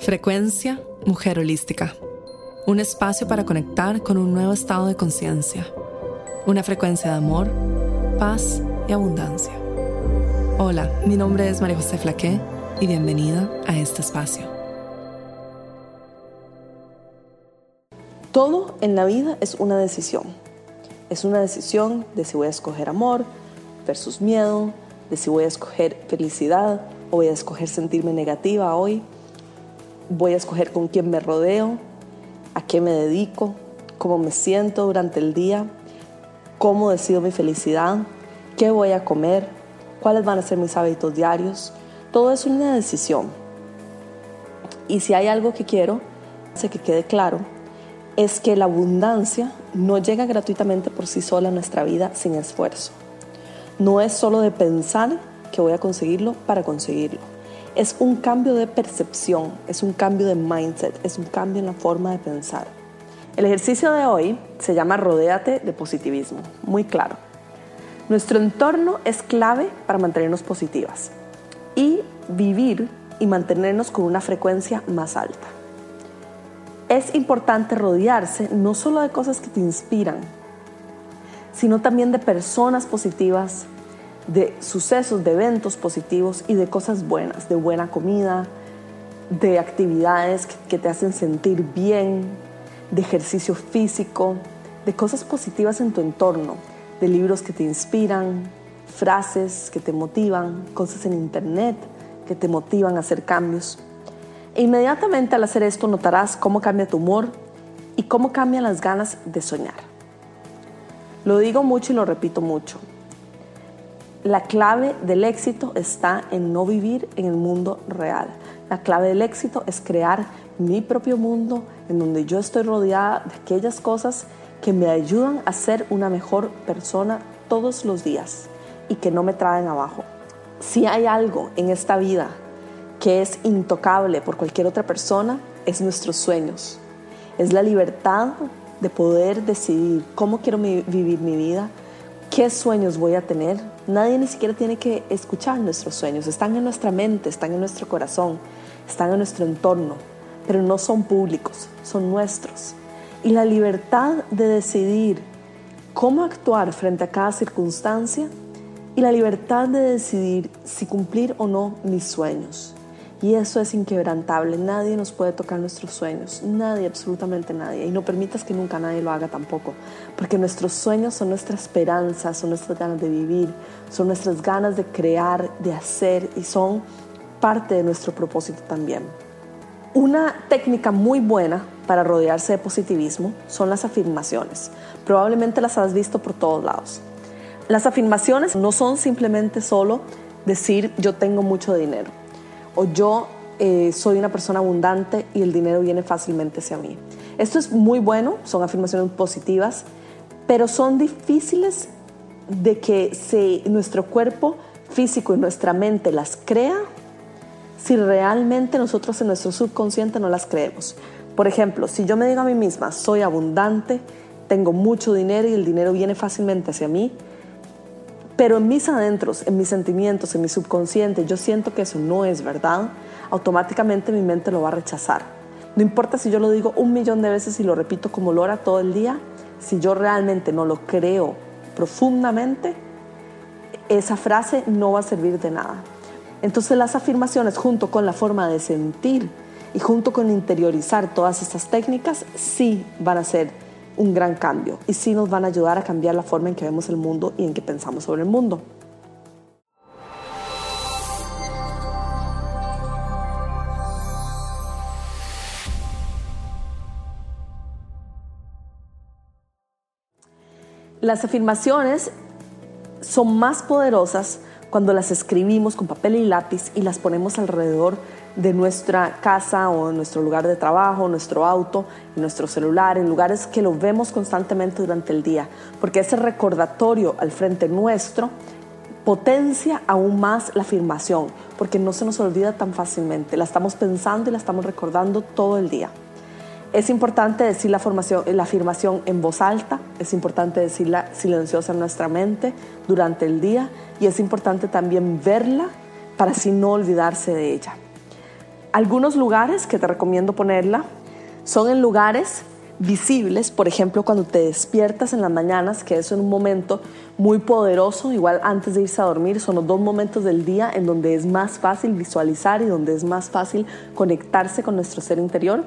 Frecuencia Mujer Holística. Un espacio para conectar con un nuevo estado de conciencia. Una frecuencia de amor, paz y abundancia. Hola, mi nombre es María José Flaqué y bienvenida a este espacio. Todo en la vida es una decisión. Es una decisión de si voy a escoger amor versus miedo, de si voy a escoger felicidad o voy a escoger sentirme negativa hoy voy a escoger con quién me rodeo, a qué me dedico, cómo me siento durante el día, cómo decido mi felicidad, qué voy a comer, cuáles van a ser mis hábitos diarios. Todo es una decisión. Y si hay algo que quiero, sé que quede claro, es que la abundancia no llega gratuitamente por sí sola a nuestra vida sin esfuerzo. No es solo de pensar que voy a conseguirlo para conseguirlo es un cambio de percepción, es un cambio de mindset, es un cambio en la forma de pensar. El ejercicio de hoy se llama Rodéate de positivismo, muy claro. Nuestro entorno es clave para mantenernos positivas y vivir y mantenernos con una frecuencia más alta. Es importante rodearse no solo de cosas que te inspiran, sino también de personas positivas, de sucesos, de eventos positivos y de cosas buenas, de buena comida, de actividades que, te hacen sentir bien, de ejercicio físico, de cosas positivas en tu entorno, de libros que te inspiran, frases que te motivan, cosas en internet que te motivan a hacer cambios. E inmediatamente al hacer esto notarás cómo cambia tu humor y cómo cambian las ganas de soñar. Lo digo mucho y lo repito mucho. La clave del éxito está en no vivir en el mundo real. La clave del éxito es crear mi propio mundo en donde yo estoy rodeada de aquellas cosas que me ayudan a ser una mejor persona todos los días y que no me traen abajo. Si hay algo en esta vida que es intocable por cualquier otra persona, es nuestros sueños. Es la libertad de poder decidir cómo quiero vivir mi vida, qué sueños voy a tener. Nadie ni siquiera tiene que escuchar nuestros sueños. Están en nuestra mente, están en nuestro corazón, están en nuestro entorno, pero no son públicos, son nuestros. Y la libertad de decidir cómo actuar frente a cada circunstancia y la libertad de decidir si cumplir o no mis sueños. Y eso es inquebrantable. Nadie nos puede tocar nuestros sueños. Nadie, absolutamente nadie. Y no permitas que nunca nadie lo haga tampoco. Porque nuestros sueños son nuestra esperanza, son nuestras ganas de vivir, son nuestras ganas de crear, de hacer y son parte de nuestro propósito también. Una técnica muy buena para rodearse de positivismo son las afirmaciones. Probablemente las has visto por todos lados. Las afirmaciones no son simplemente solo decir yo tengo mucho dinero o yo eh, soy una persona abundante y el dinero viene fácilmente hacia mí. Esto es muy bueno, son afirmaciones positivas, pero son difíciles de que nuestro cuerpo físico y nuestra mente las crea si realmente nosotros en nuestro subconsciente no las creemos. Por ejemplo, si yo me digo a mí misma, soy abundante, tengo mucho dinero y el dinero viene fácilmente hacia mí, pero en mis adentros, en mis sentimientos, en mi subconsciente, yo siento que eso no es verdad, automáticamente mi mente lo va a rechazar. No importa si yo lo digo un millón de veces y lo repito como lora todo el día, si yo realmente no lo creo profundamente, esa frase no va a servir de nada. Entonces las afirmaciones junto con la forma de sentir y junto con interiorizar todas estas técnicas sí van a ser un gran cambio y sí nos van a ayudar a cambiar la forma en que vemos el mundo y en que pensamos sobre el mundo. Las afirmaciones son más poderosas cuando las escribimos con papel y lápiz y las ponemos alrededor de nuestra casa o nuestro lugar de trabajo, nuestro auto, nuestro celular, en lugares que lo vemos constantemente durante el día, porque ese recordatorio al frente nuestro potencia aún más la afirmación, porque no se nos olvida tan fácilmente, la estamos pensando y la estamos recordando todo el día. Es importante decir la, la afirmación en voz alta, es importante decirla silenciosa en nuestra mente durante el día y es importante también verla para así no olvidarse de ella. Algunos lugares que te recomiendo ponerla son en lugares visibles, por ejemplo, cuando te despiertas en las mañanas, que es un momento muy poderoso, igual antes de irse a dormir, son los dos momentos del día en donde es más fácil visualizar y donde es más fácil conectarse con nuestro ser interior.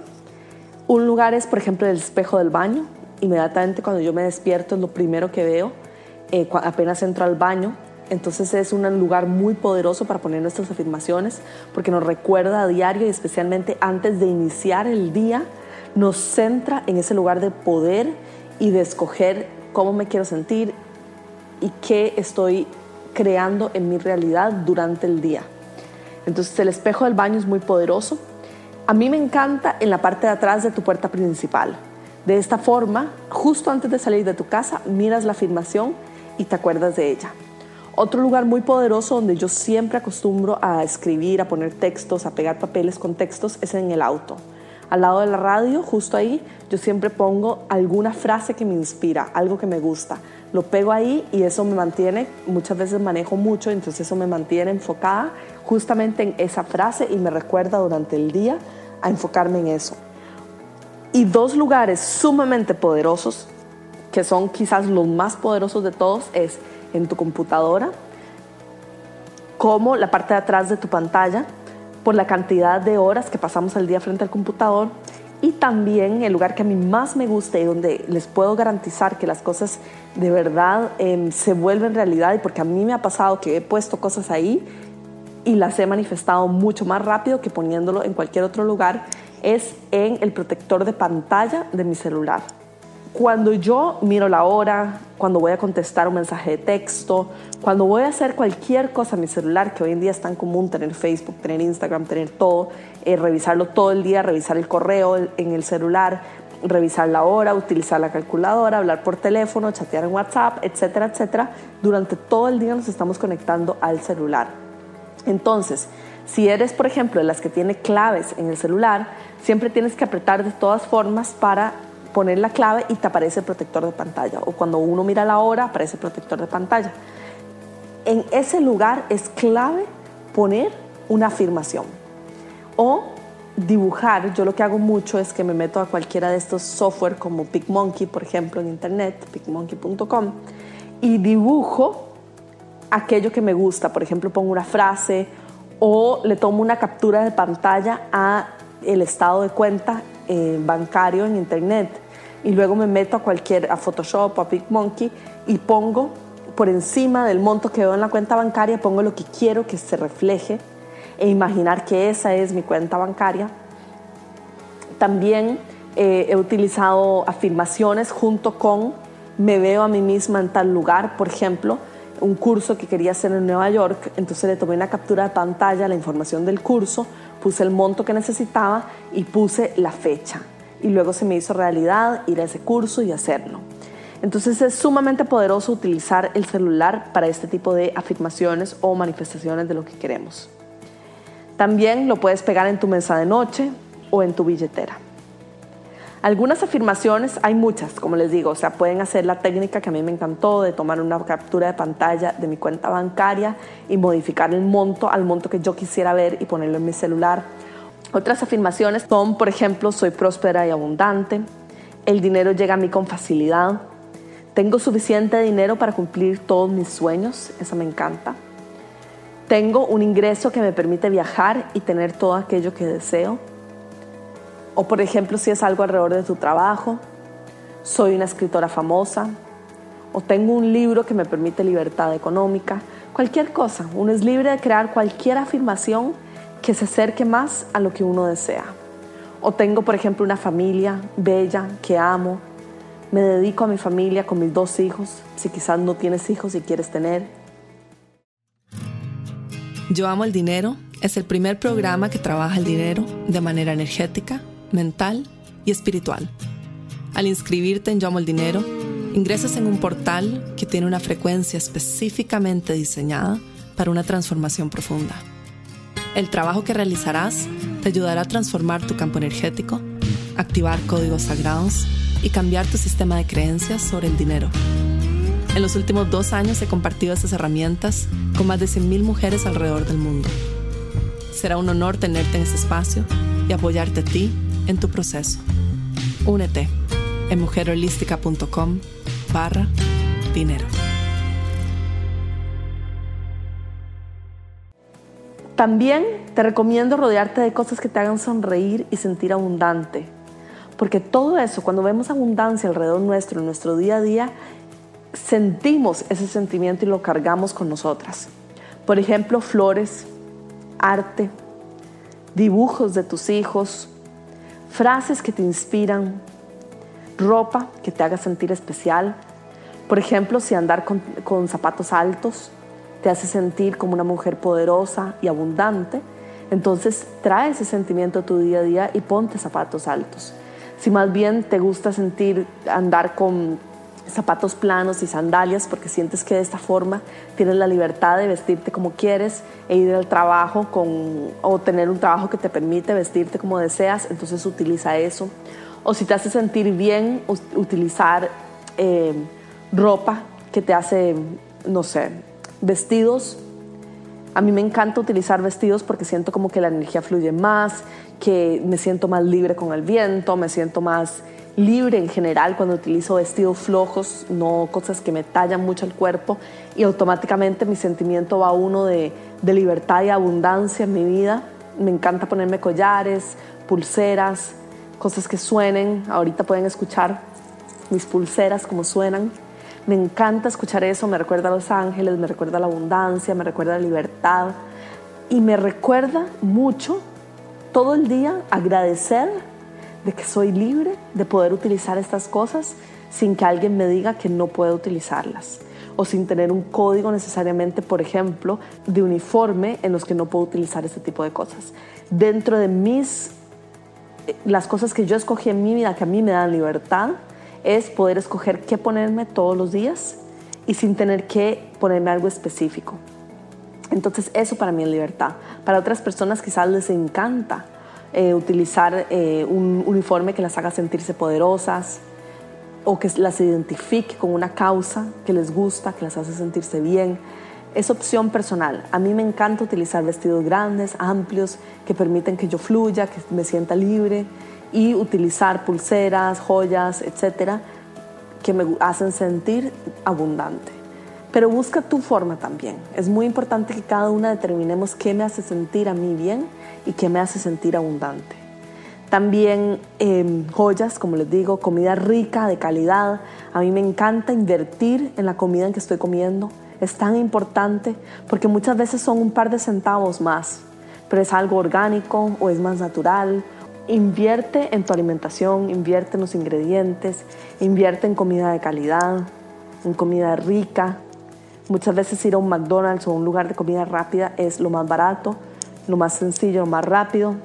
Un lugar es, por ejemplo, el espejo del baño. Inmediatamente cuando yo me despierto es lo primero que veo, eh, apenas entro al baño. Entonces es un lugar muy poderoso para poner nuestras afirmaciones porque nos recuerda a diario y especialmente antes de iniciar el día, nos centra en ese lugar de poder y de escoger cómo me quiero sentir y qué estoy creando en mi realidad durante el día. Entonces el espejo del baño es muy poderoso. A mí me encanta en la parte de atrás de tu puerta principal. De esta forma, justo antes de salir de tu casa, miras la afirmación y te acuerdas de ella. Otro lugar muy poderoso donde yo siempre acostumbro a escribir, a poner textos, a pegar papeles con textos, es en el auto al lado de la radio, justo ahí, yo siempre pongo alguna frase que me inspira, algo que me gusta. Lo pego ahí y eso me mantiene, muchas veces manejo mucho, entonces eso me mantiene enfocada justamente en esa frase y me recuerda durante el día a enfocarme en eso. Y dos lugares sumamente poderosos, que son quizás los más poderosos de todos, es en tu computadora, como la parte de atrás de tu pantalla, por la cantidad de horas que pasamos al día frente al computador y también el lugar que a mí más me gusta y donde les puedo garantizar que las cosas de verdad em, se vuelven realidad y porque a mí me ha pasado que he puesto cosas ahí y las he manifestado mucho más rápido que poniéndolo en cualquier otro lugar es en el protector de pantalla de mi celular. Cuando yo miro la hora, cuando voy a contestar un mensaje de texto, cuando voy a hacer cualquier cosa en mi celular, que hoy en día es tan común tener Facebook, tener Instagram, tener todo, eh, revisarlo todo el día, revisar el correo en el celular, revisar la hora, utilizar la calculadora, hablar por teléfono, chatear en WhatsApp, etcétera, etcétera. Durante todo el día nos estamos conectando al celular. Entonces, si eres, por ejemplo, de las que tiene claves en el celular, siempre tienes que apretar de todas formas para poner la clave y te aparece el protector de pantalla. O cuando uno mira la hora, aparece el protector de pantalla. En ese lugar es clave poner una afirmación. O dibujar, yo lo que hago mucho es que me meto a cualquiera de estos software como PicMonkey, por ejemplo, en internet, picmonkey.com, y dibujo aquello que me gusta. Por ejemplo, pongo una frase o le tomo una captura de pantalla a el estado de cuenta eh, bancario en internet y luego me meto a cualquier, a Photoshop o a PicMonkey y pongo por encima del monto que veo en la cuenta bancaria, pongo lo que quiero que se refleje e imaginar que esa es mi cuenta bancaria. También eh, he utilizado afirmaciones junto con me veo a mí misma en tal lugar, por ejemplo, un curso que quería hacer en Nueva York, entonces le tomé una captura de pantalla, la información del curso, puse el monto que necesitaba y puse la fecha. Y luego se me hizo realidad ir a ese curso y hacerlo. Entonces es sumamente poderoso utilizar el celular para este tipo de afirmaciones o manifestaciones de lo que queremos. También lo puedes pegar en tu mesa de noche o en tu billetera. Algunas afirmaciones, hay muchas, como les digo, o sea, pueden hacer la técnica que a mí me encantó de tomar una captura de pantalla de mi cuenta bancaria y modificar el monto al monto que yo quisiera ver y ponerlo en mi celular. Otras afirmaciones son, por ejemplo, soy próspera y abundante, el dinero llega a mí con facilidad, tengo suficiente dinero para cumplir todos mis sueños, esa me encanta. Tengo un ingreso que me permite viajar y tener todo aquello que deseo. O por ejemplo, si es algo alrededor de tu trabajo, soy una escritora famosa, o tengo un libro que me permite libertad económica, cualquier cosa. Uno es libre de crear cualquier afirmación que se acerque más a lo que uno desea. O tengo, por ejemplo, una familia bella que amo. Me dedico a mi familia con mis dos hijos, si quizás no tienes hijos y quieres tener. Yo amo el dinero es el primer programa que trabaja el dinero de manera energética mental y espiritual. Al inscribirte en Yo Amo el Dinero, ingresas en un portal que tiene una frecuencia específicamente diseñada para una transformación profunda. El trabajo que realizarás te ayudará a transformar tu campo energético, activar códigos sagrados y cambiar tu sistema de creencias sobre el dinero. En los últimos dos años he compartido estas herramientas con más de 100.000 mujeres alrededor del mundo. Será un honor tenerte en este espacio y apoyarte a ti en tu proceso. Únete en mujerholística.com barra dinero. También te recomiendo rodearte de cosas que te hagan sonreír y sentir abundante. Porque todo eso, cuando vemos abundancia alrededor nuestro, en nuestro día a día, sentimos ese sentimiento y lo cargamos con nosotras. Por ejemplo, flores, arte, dibujos de tus hijos, frases que te inspiran, ropa que te haga sentir especial. Por ejemplo, si andar con, zapatos altos te hace sentir como una mujer poderosa y abundante, entonces trae ese sentimiento a tu día a día y ponte zapatos altos. Si más bien te gusta sentir andar con zapatos planos y sandalias porque sientes que de esta forma tienes la libertad de vestirte como quieres e ir al trabajo con, o tener un trabajo que te permite vestirte como deseas, entonces utiliza eso. O si te hace sentir bien, utilizar eh, ropa que te hace, no sé, vestidos. A mí me encanta utilizar vestidos porque siento como que la energía fluye más, que me siento más libre con el viento, me siento más libre en general cuando utilizo vestidos flojos, no cosas que me tallan mucho el cuerpo y automáticamente mi sentimiento va uno de, de libertad y abundancia en mi vida. Me encanta ponerme collares, pulseras, cosas que suenen. Ahorita pueden escuchar mis pulseras como suenan. Me encanta escuchar eso, me recuerda a los ángeles, me recuerda a la abundancia, me recuerda a la libertad y me recuerda mucho todo el día agradecer de que soy libre de poder utilizar estas cosas sin que alguien me diga que no puedo utilizarlas o sin tener un código necesariamente, por ejemplo, de uniforme en los que no puedo utilizar este tipo de cosas. Dentro de mis, eh, las cosas que yo escogí en mi vida, que a mí me dan libertad, es poder escoger qué ponerme todos los días y sin tener que ponerme algo específico. Entonces eso para mí es libertad. Para otras personas quizás les encanta eh, utilizar eh, un uniforme que las haga sentirse poderosas o que las identifique con una causa que les gusta, que las hace sentirse bien. Es opción personal. A mí me encanta utilizar vestidos grandes, amplios, que permiten que yo fluya, que me sienta libre y utilizar pulseras, joyas, etcétera, que me hacen sentir abundante. Pero busca tu forma también. Es muy importante que cada una determinemos qué me hace sentir a mí bien y qué me hace sentir abundante. También em, joyas, como les digo, comida rica, de calidad. A mí me encanta invertir en la comida en que estoy comiendo. Es tan importante porque muchas veces son un par de centavos más, pero es algo orgánico o es más natural. Invierte en tu alimentación, invierte en los ingredientes, invierte en comida de calidad, en comida rica, Muchas veces ir a un McDonald's o un lugar de comida rápida es lo más barato, lo más sencillo, lo más rápido.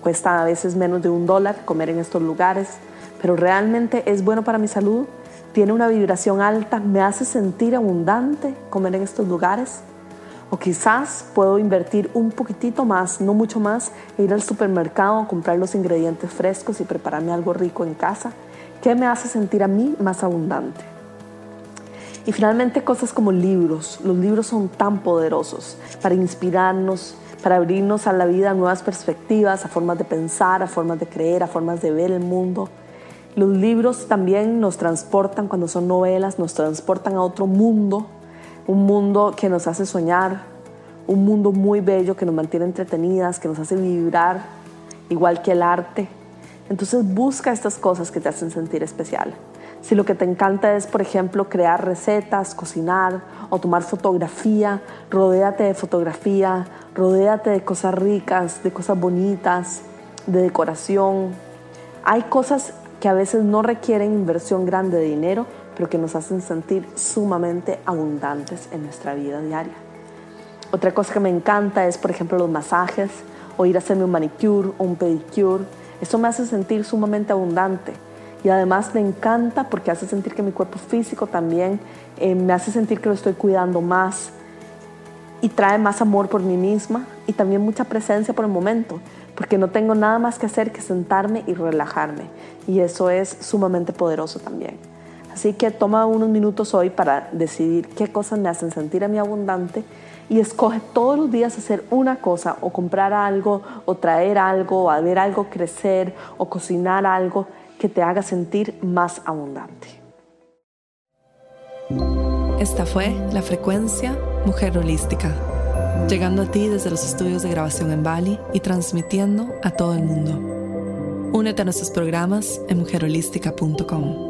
Cuesta a veces menos de un dólar comer en estos lugares, pero realmente es bueno para mi salud, tiene una vibración alta, me hace sentir abundante comer en estos lugares. O quizás puedo invertir un poquitito más, no mucho más, e ir al supermercado, comprar los ingredientes frescos y prepararme algo rico en casa, que me hace sentir a mí más abundante. Y finalmente cosas como libros. Los libros son tan poderosos para inspirarnos, para abrirnos a la vida a nuevas perspectivas, a formas de pensar, a formas de creer, a formas de ver el mundo. Los libros también nos transportan, cuando son novelas, nos transportan a otro mundo, un mundo que nos hace soñar, un mundo muy bello que nos mantiene entretenidas, que nos hace vibrar, igual que el arte. Entonces busca estas cosas que te hacen sentir especial. Si lo que te encanta es, por ejemplo, crear recetas, cocinar o tomar fotografía, rodéate de fotografía, rodéate de cosas ricas, de cosas bonitas, de decoración. Hay cosas que a veces no requieren inversión grande de dinero, pero que nos hacen sentir sumamente abundantes en nuestra vida diaria. Otra cosa que me encanta es, por ejemplo, los masajes o ir a hacerme un manicure o un pedicure. Eso me hace sentir sumamente abundante y además me encanta porque hace sentir que mi cuerpo físico también eh, me hace sentir que lo estoy cuidando más y trae más amor por mí misma y también mucha presencia por el momento, porque no tengo nada más que hacer que sentarme y relajarme y eso es sumamente poderoso también. Así que toma unos minutos hoy para decidir qué cosas me hacen sentir a mí abundante y escoge todos los días hacer una cosa o comprar algo o traer algo o ver algo crecer o cocinar algo que te haga sentir más abundante. Esta fue la frecuencia Mujer Holística, llegando a ti desde los estudios de grabación en Bali y transmitiendo a todo el mundo. Únete a nuestros programas en mujerholística.com.